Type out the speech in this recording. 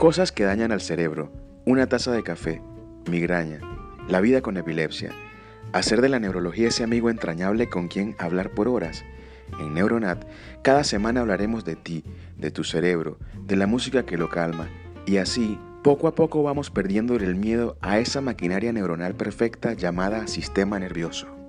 Cosas que dañan al cerebro, una taza de café, migraña, la vida con epilepsia, hacer de la neurología ese amigo entrañable con quien hablar por horas. En Neuronat, cada semana hablaremos de ti, de tu cerebro, de la música que lo calma, y así, poco a poco vamos perdiendo el miedo a esa maquinaria neuronal perfecta llamada sistema nervioso.